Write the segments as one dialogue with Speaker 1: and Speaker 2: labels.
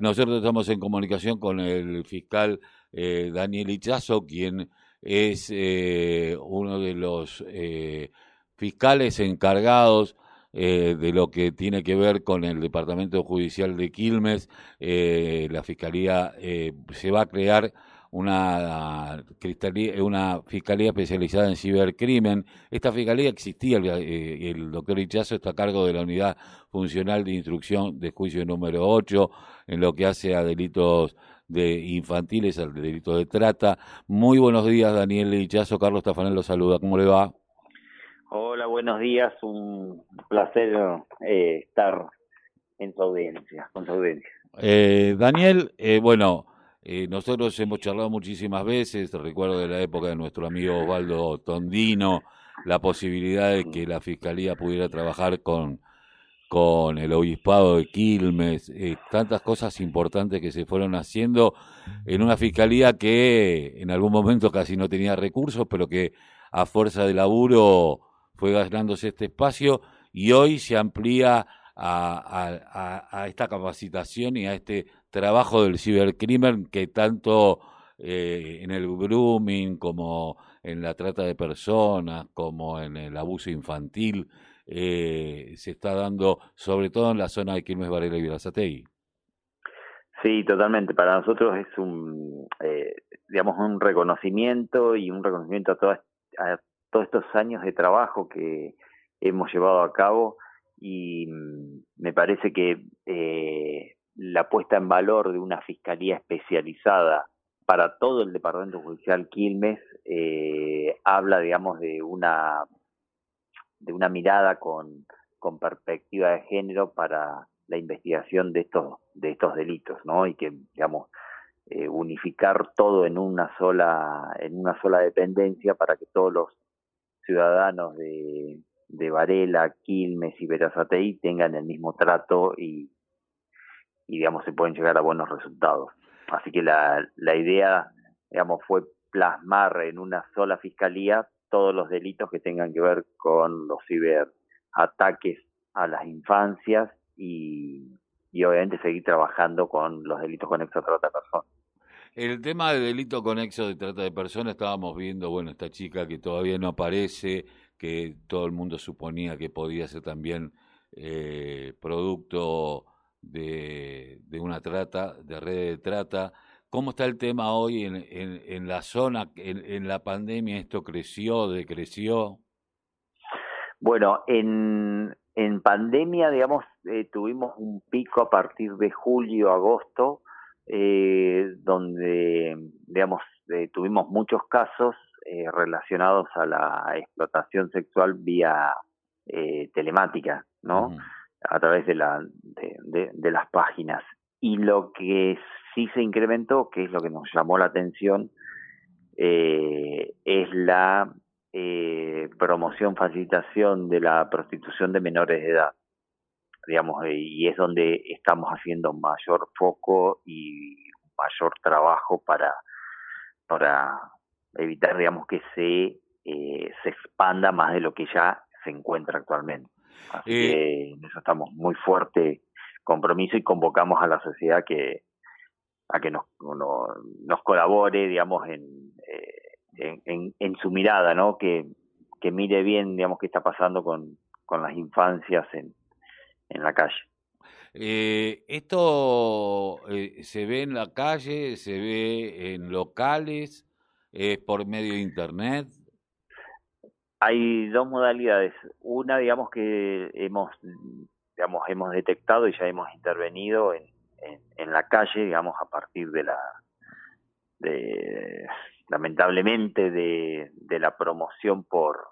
Speaker 1: nosotros estamos en comunicación con el fiscal eh, Daniel Ichazo, quien es eh, uno de los eh, fiscales encargados de lo que tiene que ver con el Departamento Judicial de Quilmes. la Fiscalía se va a crear una, una fiscalía especializada en cibercrimen. Esta fiscalía existía, el, doctor Ichazo está a cargo de la unidad funcional de instrucción de juicio número 8 en lo que hace a delitos de infantiles, al delito de trata. Muy buenos días, Daniel Ichazo. Carlos Tafanel lo saluda. ¿Cómo le va?
Speaker 2: Hola, buenos días. Un placer eh, estar en su audiencia, con su audiencia.
Speaker 1: Eh, Daniel, eh, bueno, eh, nosotros hemos charlado muchísimas veces, recuerdo de la época de nuestro amigo Osvaldo Tondino, la posibilidad de que la Fiscalía pudiera trabajar con, con el Obispado de Quilmes, eh, tantas cosas importantes que se fueron haciendo en una Fiscalía que en algún momento casi no tenía recursos, pero que a fuerza de laburo fue ganándose este espacio y hoy se amplía a, esta capacitación y a este trabajo del cibercrimen que tanto eh, en el grooming como en la trata de personas, como en el abuso infantil, eh, se está dando, sobre todo en la zona de Quilmes, Varela y Virazategui.
Speaker 2: Sí, totalmente. Para nosotros es un, eh, digamos, un reconocimiento y un reconocimiento a, a todos estos años de trabajo que hemos llevado a cabo y mm, me parece que eh, la puesta en valor de una fiscalía especializada para todo el departamento judicial Quilmes eh, habla, digamos, de una de una mirada con, con perspectiva de género para la investigación de estos de estos delitos, ¿no? Y que, digamos, eh, unificar todo en una sola en una sola dependencia para que todos los ciudadanos de, de Varela, Quilmes y Verazatei tengan el mismo trato y, y digamos se pueden llegar a buenos resultados. Así que la, la idea, digamos, fue plasmar en una sola fiscalía todos los delitos que tengan que ver con los ciberataques a las infancias y, y obviamente seguir trabajando con los delitos conexos a trata de personas.
Speaker 1: El tema de delito conexo de trata de personas, estábamos viendo, bueno, esta chica que todavía no aparece, que todo el mundo suponía que podía ser también eh, producto de, una trata, de red de trata. ¿Cómo está el tema hoy en, en, la zona? En, la pandemia esto creció, decreció?
Speaker 2: Bueno, en, en pandemia, digamos, eh, tuvimos un pico a partir de julio, agosto, eh, donde, digamos, tuvimos muchos casos eh, relacionados a la explotación sexual vía eh, telemática, ¿no? A través de, la, de, las páginas. Y lo que sí se incrementó, que es lo que nos llamó la atención, eh, es la promoción, facilitación de la prostitución de menores de edad digamos, y es donde estamos haciendo mayor foco y mayor trabajo para, para evitar, digamos, que se, eh, se expanda más de lo que ya se encuentra actualmente. Así eh, que en eso estamos muy fuerte compromiso y convocamos a la sociedad que a que nos, nos colabore, digamos, en, eh, en, en, su mirada, ¿no? Que, que mire bien, digamos, qué está pasando con, con las infancias en, en la calle.
Speaker 1: Eh, ¿Esto se ve en la calle, se ve en locales? ¿Es por medio de Internet?
Speaker 2: Hay dos modalidades. Una, digamos, que hemos, digamos, hemos detectado y ya hemos intervenido en, en, la calle, digamos, a partir de la, de, lamentablemente, de, de la promoción por,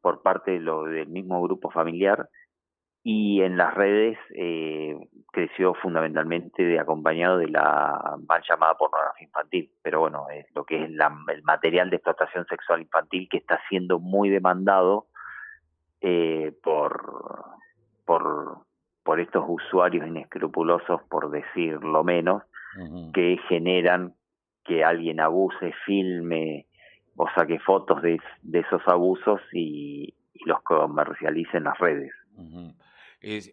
Speaker 2: por parte de lo, del mismo grupo familiar y en las redes eh, creció fundamentalmente de acompañado de la mal llamada pornografía infantil, pero bueno, es lo que es el material de explotación sexual infantil que está siendo muy demandado eh, por, por, por estos usuarios inescrupulosos, por decirlo menos, que generan que alguien abuse, filme o saque fotos de, de esos abusos y, los comercialice en las redes.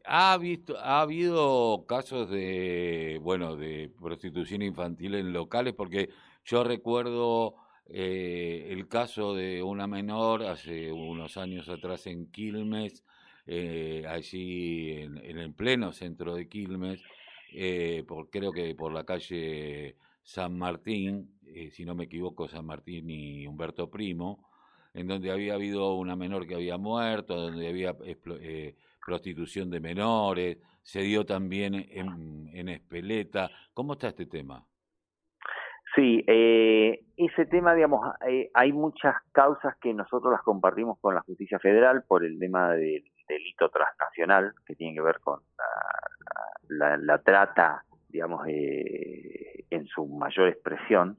Speaker 1: Ha visto, ha habido casos de, bueno, de prostitución infantil en locales, porque yo recuerdo eh, el caso de una menor hace unos años atrás en Quilmes, eh, allí en, el pleno centro de Quilmes, eh, por, creo que por la calle San Martín, eh, si no me equivoco, San Martín y Humberto Primo, en donde había habido una menor que había muerto, donde había eh, prostitución de menores, se dio también en, Espeleta. ¿Cómo está este tema?
Speaker 2: Sí, eh, ese tema, digamos, eh, hay muchas causas que nosotros las compartimos con la justicia federal por el tema del delito transnacional que tiene que ver con la, la, trata, digamos, eh, en su mayor expresión,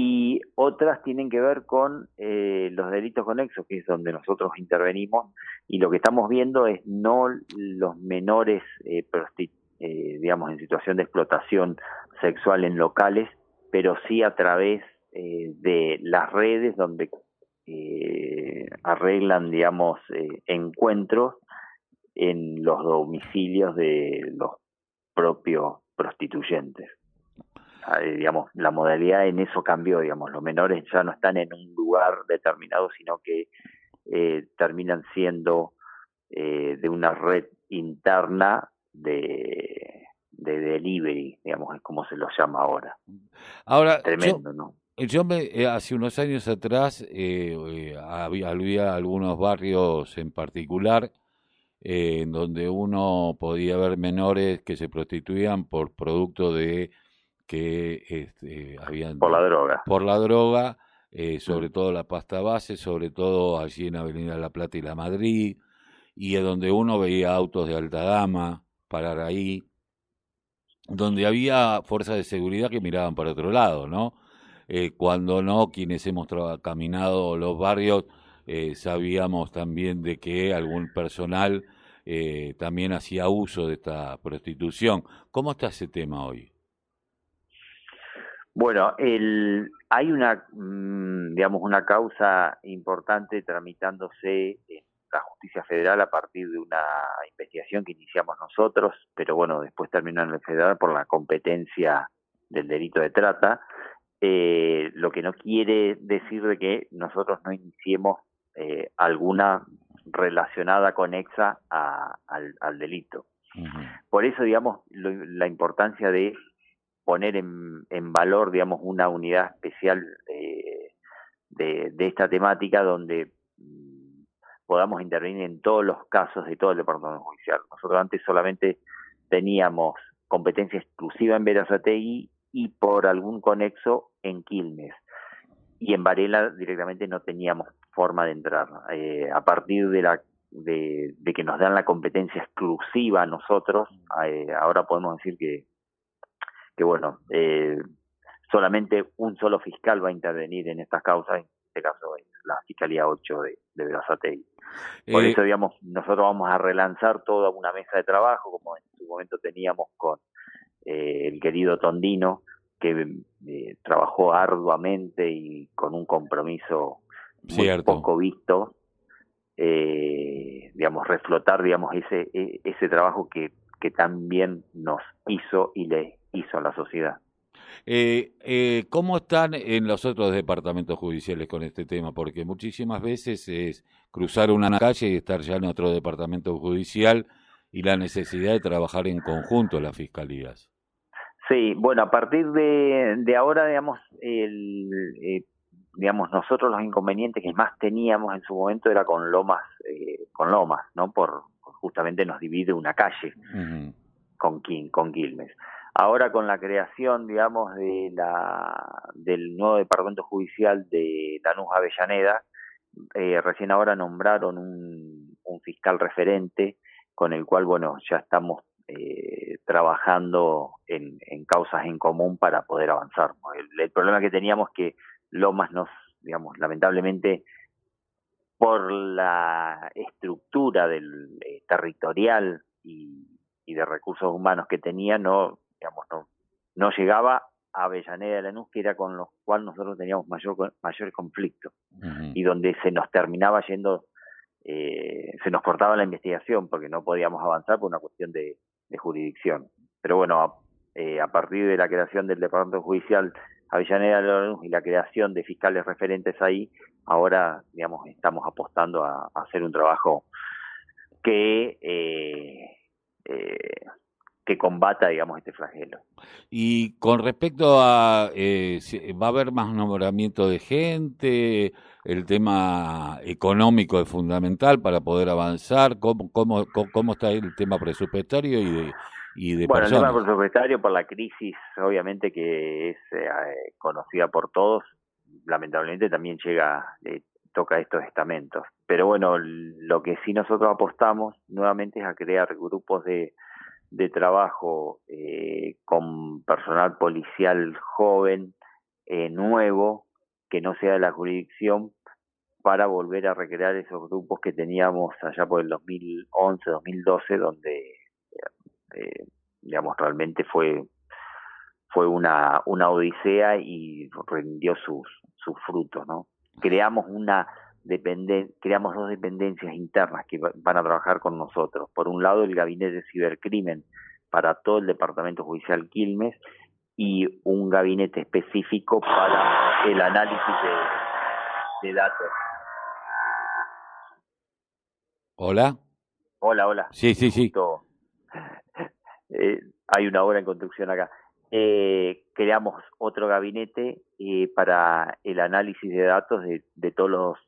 Speaker 2: y otras tienen que ver con eh, los delitos conexos, que es donde nosotros intervenimos, y lo que estamos viendo es no los menores, eh, eh, digamos, en situación de explotación sexual en locales, pero sí a través eh, de las redes donde eh, arreglan, digamos, encuentros en los domicilios de los propios prostituyentes. Ah, digamos, la modalidad en eso cambió, digamos, los menores ya no están en un lugar determinado, sino que terminan siendo de una red interna de de delivery, digamos, es como se lo llama ahora.
Speaker 1: Ahora, Tremendo, ¿no? Yo me, eh, hace unos años atrás eh, eh, había, había, algunos barrios en particular en donde uno podía ver menores que se prostituían por producto de que este, habían
Speaker 2: por la droga
Speaker 1: por la droga sobre mm. todo la pasta base sobre todo allí en Avenida La Plata y La Madrid y donde uno veía autos de alta gama parar ahí donde había fuerzas de seguridad que miraban para otro lado, ¿no? Eh, cuando no, quienes hemos caminado los barrios, eh, sabíamos también de que algún personal eh, también hacía uso de esta prostitución. ¿Cómo está ese tema hoy?
Speaker 2: Bueno, el, hay una, mm, digamos, una causa importante tramitándose en la justicia federal a partir de una investigación que iniciamos nosotros, pero bueno, después terminó en el federal por la competencia del delito de trata, eh, lo que no quiere decir de que nosotros no iniciemos eh, alguna relacionada conexa al, delito. Por eso, digamos, la importancia de poner en, valor, digamos, una unidad especial eh, de, esta temática donde podamos intervenir en todos los casos de todo el departamento judicial. Nosotros antes solamente teníamos competencia exclusiva en Verazategui y por algún conexo en Quilmes. Y en Varela directamente no teníamos forma de entrar. Eh, a partir de la de, que nos dan la competencia exclusiva a nosotros, eh, ahora podemos decir que, que bueno, eh, solamente un solo fiscal va a intervenir en estas causas, en este caso es la Fiscalía 8 de, de Verazategui. Por eh, eso, digamos, nosotros vamos a relanzar toda una mesa de trabajo, como en su momento teníamos con eh, el querido Tondino, que eh, trabajó arduamente y con un compromiso muy poco visto, digamos, reflotar, digamos, ese, e, ese trabajo que, que también nos hizo y le hizo la sociedad.
Speaker 1: Eh, eh, ¿Cómo están en los otros departamentos judiciales con este tema? Porque muchísimas veces es cruzar una calle y estar ya en otro departamento judicial y la necesidad de trabajar en conjunto las fiscalías.
Speaker 2: Sí, bueno, a partir de, ahora, digamos, el, eh, digamos, nosotros los inconvenientes que más teníamos en su momento era con Lomas, eh, con Lomas, ¿no? Por justamente nos divide una calle con, con Quilmes. Ahora con la creación, digamos, de la, del nuevo departamento judicial de Lanús Avellaneda, eh, recién ahora nombraron un, fiscal referente con el cual, bueno, ya estamos eh, trabajando en, en, causas en común para poder avanzar. El, el problema que teníamos que Lomas nos, digamos, lamentablemente por la estructura del eh, territorial y, de recursos humanos que tenía, no digamos, no, no llegaba a Avellaneda de Lanús, que era con los cuales nosotros teníamos mayor, mayores conflictos, y donde se nos terminaba yendo eh, se nos cortaba la investigación porque no podíamos avanzar por una cuestión de, jurisdicción. Pero bueno, a, eh, a, partir de la creación del Departamento Judicial Avellaneda y la creación de fiscales referentes ahí, ahora, digamos, estamos apostando a, hacer un trabajo que eh, eh, que combata, digamos, este flagelo.
Speaker 1: Y con respecto a, eh, ¿va a haber más nombramiento de gente? El tema económico es fundamental para poder avanzar. ¿Cómo, cómo, cómo está el tema presupuestario y de, y de
Speaker 2: bueno, el tema presupuestario por la crisis, obviamente que es eh, conocida por todos, lamentablemente también llega, eh, toca estos estamentos. Pero bueno, lo que sí nosotros apostamos nuevamente es a crear grupos de de trabajo eh, con personal policial joven, eh, nuevo, que no sea de la jurisdicción, para volver a recrear esos grupos que teníamos allá por el 2011, 2012, donde, eh, digamos, realmente fue fue una, una odisea y rindió sus, sus frutos, ¿no? Creamos una creamos dos dependencias internas que van a trabajar con nosotros. Por un lado, el Gabinete de Cibercrimen para todo el Departamento Judicial Quilmes y un gabinete específico para el análisis de, datos.
Speaker 1: Hola.
Speaker 2: Hola, hola.
Speaker 1: Sí, sí, sí.
Speaker 2: Eh, hay una obra en construcción acá. Eh, creamos otro gabinete eh, para el análisis de datos de, de, todos los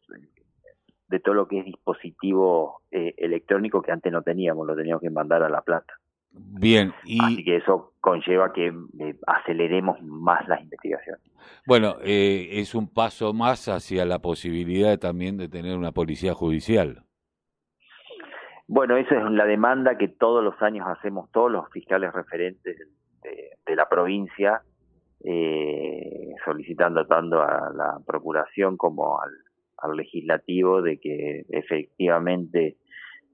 Speaker 2: de todo lo que es dispositivo eh, electrónico que antes no teníamos, lo teníamos que mandar a La Plata.
Speaker 1: Bien,
Speaker 2: y... Así que eso conlleva que eh, aceleremos más las investigaciones.
Speaker 1: Bueno, eh, es un paso más hacia la posibilidad también de tener una policía judicial.
Speaker 2: Bueno, esa es la demanda que todos los años hacemos todos los fiscales referentes de, la provincia, solicitando tanto a la Procuración como al al legislativo de que efectivamente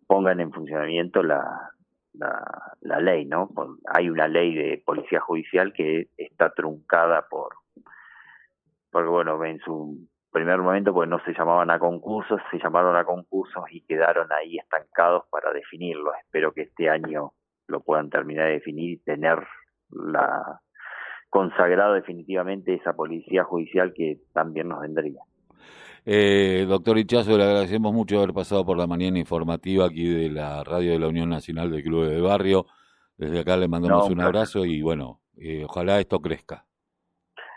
Speaker 2: pongan en funcionamiento la, la, ley, ¿no? Hay una ley de policía judicial que está truncada por, porque bueno, en su primer momento pues no se llamaban a concursos, se llamaron a concursos y quedaron ahí estancados para definirlo. Espero que este año lo puedan terminar de definir y tener la consagrado definitivamente esa policía judicial que también nos vendría.
Speaker 1: Eh, doctor Hichazo, le agradecemos mucho haber pasado por la mañana informativa aquí de la radio de la Unión Nacional de Clubes de Barrio. Desde acá le mandamos un abrazo y bueno, eh, ojalá esto crezca.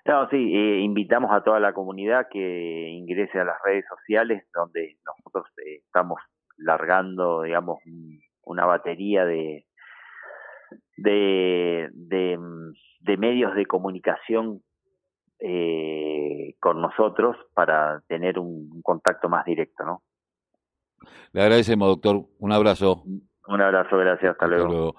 Speaker 2: No, sí, eh, invitamos a toda la comunidad que ingrese a las redes sociales donde nosotros eh, estamos largando, digamos, una batería de, de, de, de medios de comunicación eh, con nosotros para tener un, contacto más directo, ¿no?
Speaker 1: Le agradecemos, doctor. Un abrazo.
Speaker 2: Un abrazo, gracias. Hasta, luego.